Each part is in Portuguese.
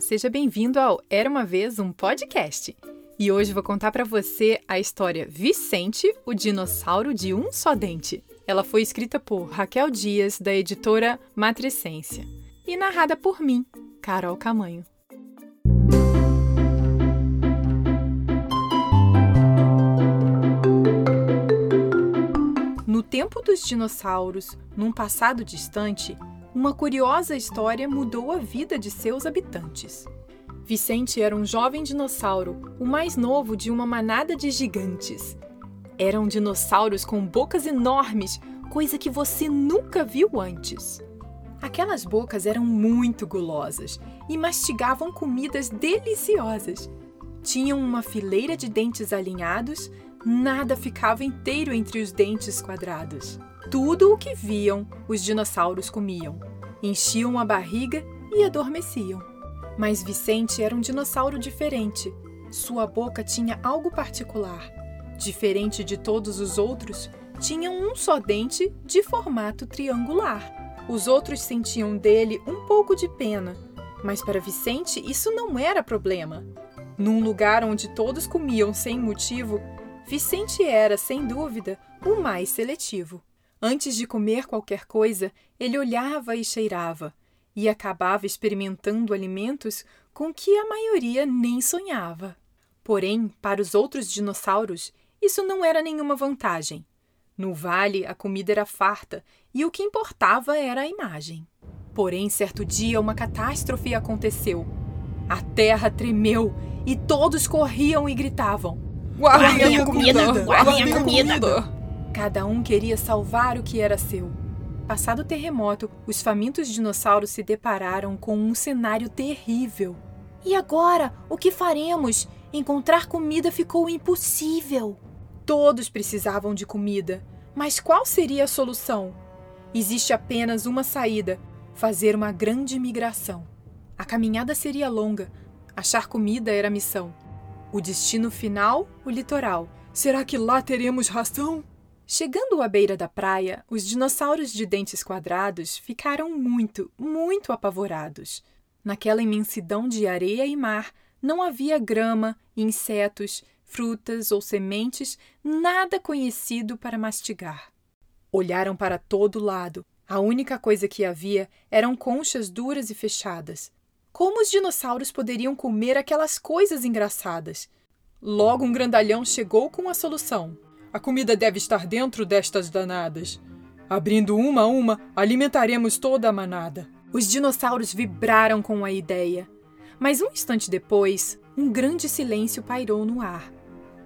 Seja bem-vindo ao Era uma vez um podcast. E hoje vou contar para você a história Vicente, o dinossauro de um só dente. Ela foi escrita por Raquel Dias, da editora Matricência, e narrada por mim, Carol Camanho. No tempo dos dinossauros, num passado distante, uma curiosa história mudou a vida de seus habitantes. Vicente era um jovem dinossauro, o mais novo de uma manada de gigantes. Eram dinossauros com bocas enormes, coisa que você nunca viu antes. Aquelas bocas eram muito gulosas e mastigavam comidas deliciosas. Tinham uma fileira de dentes alinhados, nada ficava inteiro entre os dentes quadrados. Tudo o que viam, os dinossauros comiam. Enchiam a barriga e adormeciam. Mas Vicente era um dinossauro diferente. Sua boca tinha algo particular. Diferente de todos os outros, tinha um só dente de formato triangular. Os outros sentiam dele um pouco de pena, mas para Vicente isso não era problema. Num lugar onde todos comiam sem motivo, Vicente era, sem dúvida, o mais seletivo. Antes de comer qualquer coisa, ele olhava e cheirava, e acabava experimentando alimentos com que a maioria nem sonhava. Porém, para os outros dinossauros, isso não era nenhuma vantagem. No vale, a comida era farta e o que importava era a imagem. Porém, certo dia, uma catástrofe aconteceu. A terra tremeu e todos corriam e gritavam: Guardem a comida! Guardem a comida! Cada um queria salvar o que era seu. Passado o terremoto, os famintos dinossauros se depararam com um cenário terrível. E agora, o que faremos? Encontrar comida ficou impossível. Todos precisavam de comida, mas qual seria a solução? Existe apenas uma saída: fazer uma grande migração. A caminhada seria longa, achar comida era a missão. O destino final, o litoral. Será que lá teremos ração? Chegando à beira da praia, os dinossauros de dentes quadrados ficaram muito, muito apavorados. Naquela imensidão de areia e mar, não havia grama, insetos, frutas ou sementes, nada conhecido para mastigar. Olharam para todo lado. A única coisa que havia eram conchas duras e fechadas. Como os dinossauros poderiam comer aquelas coisas engraçadas? Logo um grandalhão chegou com a solução. A comida deve estar dentro destas danadas. Abrindo uma a uma, alimentaremos toda a manada. Os dinossauros vibraram com a ideia. Mas um instante depois, um grande silêncio pairou no ar.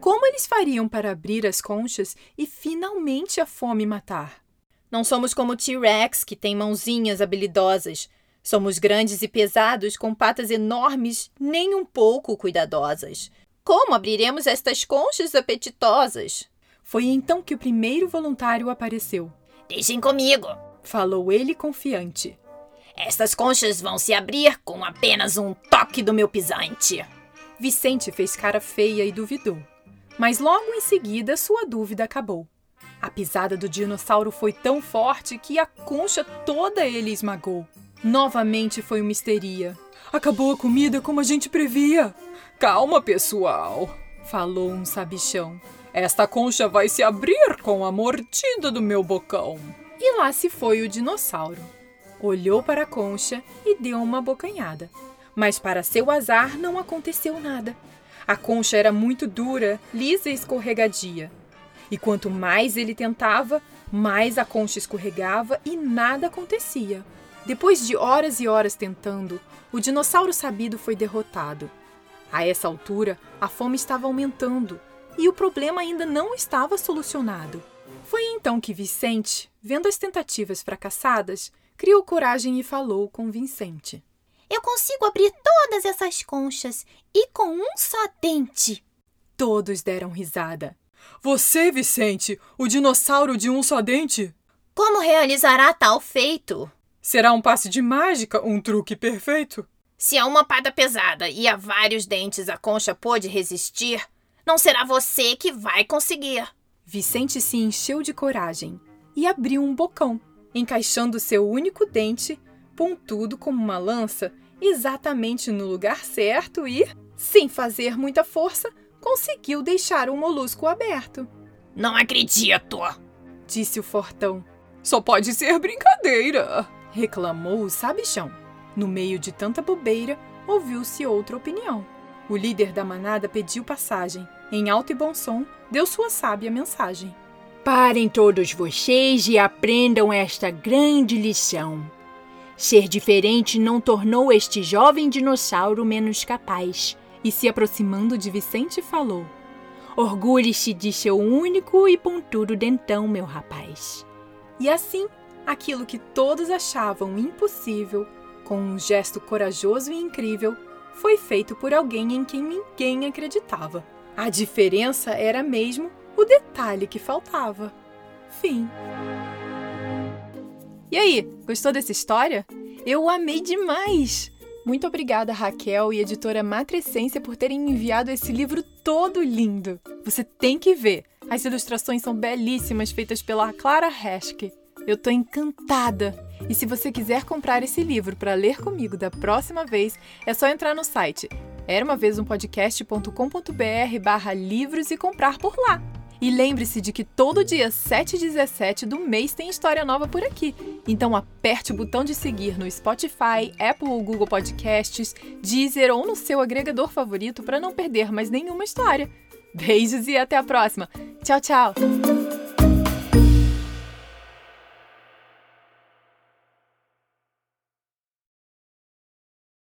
Como eles fariam para abrir as conchas e finalmente a fome matar? Não somos como o T-Rex, que tem mãozinhas habilidosas. Somos grandes e pesados, com patas enormes, nem um pouco cuidadosas. Como abriremos estas conchas apetitosas? Foi então que o primeiro voluntário apareceu. Deixem comigo, falou ele confiante. Estas conchas vão se abrir com apenas um toque do meu pisante. Vicente fez cara feia e duvidou. Mas logo em seguida sua dúvida acabou. A pisada do dinossauro foi tão forte que a concha toda ele esmagou. Novamente foi uma histeria. Acabou a comida como a gente previa. Calma, pessoal, falou um sabichão. Esta concha vai se abrir com a mordida do meu bocão. E lá se foi o dinossauro. Olhou para a concha e deu uma bocanhada. Mas, para seu azar, não aconteceu nada. A concha era muito dura, lisa e escorregadia. E quanto mais ele tentava, mais a concha escorregava e nada acontecia. Depois de horas e horas tentando, o dinossauro sabido foi derrotado. A essa altura, a fome estava aumentando e o problema ainda não estava solucionado. Foi então que Vicente, vendo as tentativas fracassadas, criou coragem e falou com Vicente. Eu consigo abrir todas essas conchas e com um só dente. Todos deram risada. Você, Vicente, o dinossauro de um só dente? Como realizará tal feito? Será um passe de mágica, um truque perfeito? Se a uma pata pesada e a vários dentes a concha pôde resistir, não será você que vai conseguir. Vicente se encheu de coragem e abriu um bocão, encaixando seu único dente, pontudo como uma lança, exatamente no lugar certo e, sem fazer muita força, conseguiu deixar o molusco aberto. Não acredito! Disse o fortão. Só pode ser brincadeira! Reclamou o sabichão. No meio de tanta bobeira, ouviu-se outra opinião. O líder da manada pediu passagem. Em alto e bom som, deu sua sábia mensagem. Parem todos vocês e aprendam esta grande lição. Ser diferente não tornou este jovem dinossauro menos capaz. E se aproximando de Vicente, falou: Orgulhe-se de seu único e pontudo dentão, meu rapaz. E assim, aquilo que todos achavam impossível, com um gesto corajoso e incrível, foi feito por alguém em quem ninguém acreditava. A diferença era mesmo o detalhe que faltava. Fim. E aí, gostou dessa história? Eu amei demais! Muito obrigada, Raquel e editora Matrescência, por terem enviado esse livro todo lindo. Você tem que ver. As ilustrações são belíssimas, feitas pela Clara Heschke. Eu tô encantada. E se você quiser comprar esse livro para ler comigo da próxima vez, é só entrar no site era uma vez um podcast.com.br barra livros e comprar por lá. E lembre-se de que todo dia 7 e 17 do mês tem história nova por aqui. Então aperte o botão de seguir no Spotify, Apple ou Google Podcasts, Deezer ou no seu agregador favorito para não perder mais nenhuma história. Beijos e até a próxima. Tchau, tchau!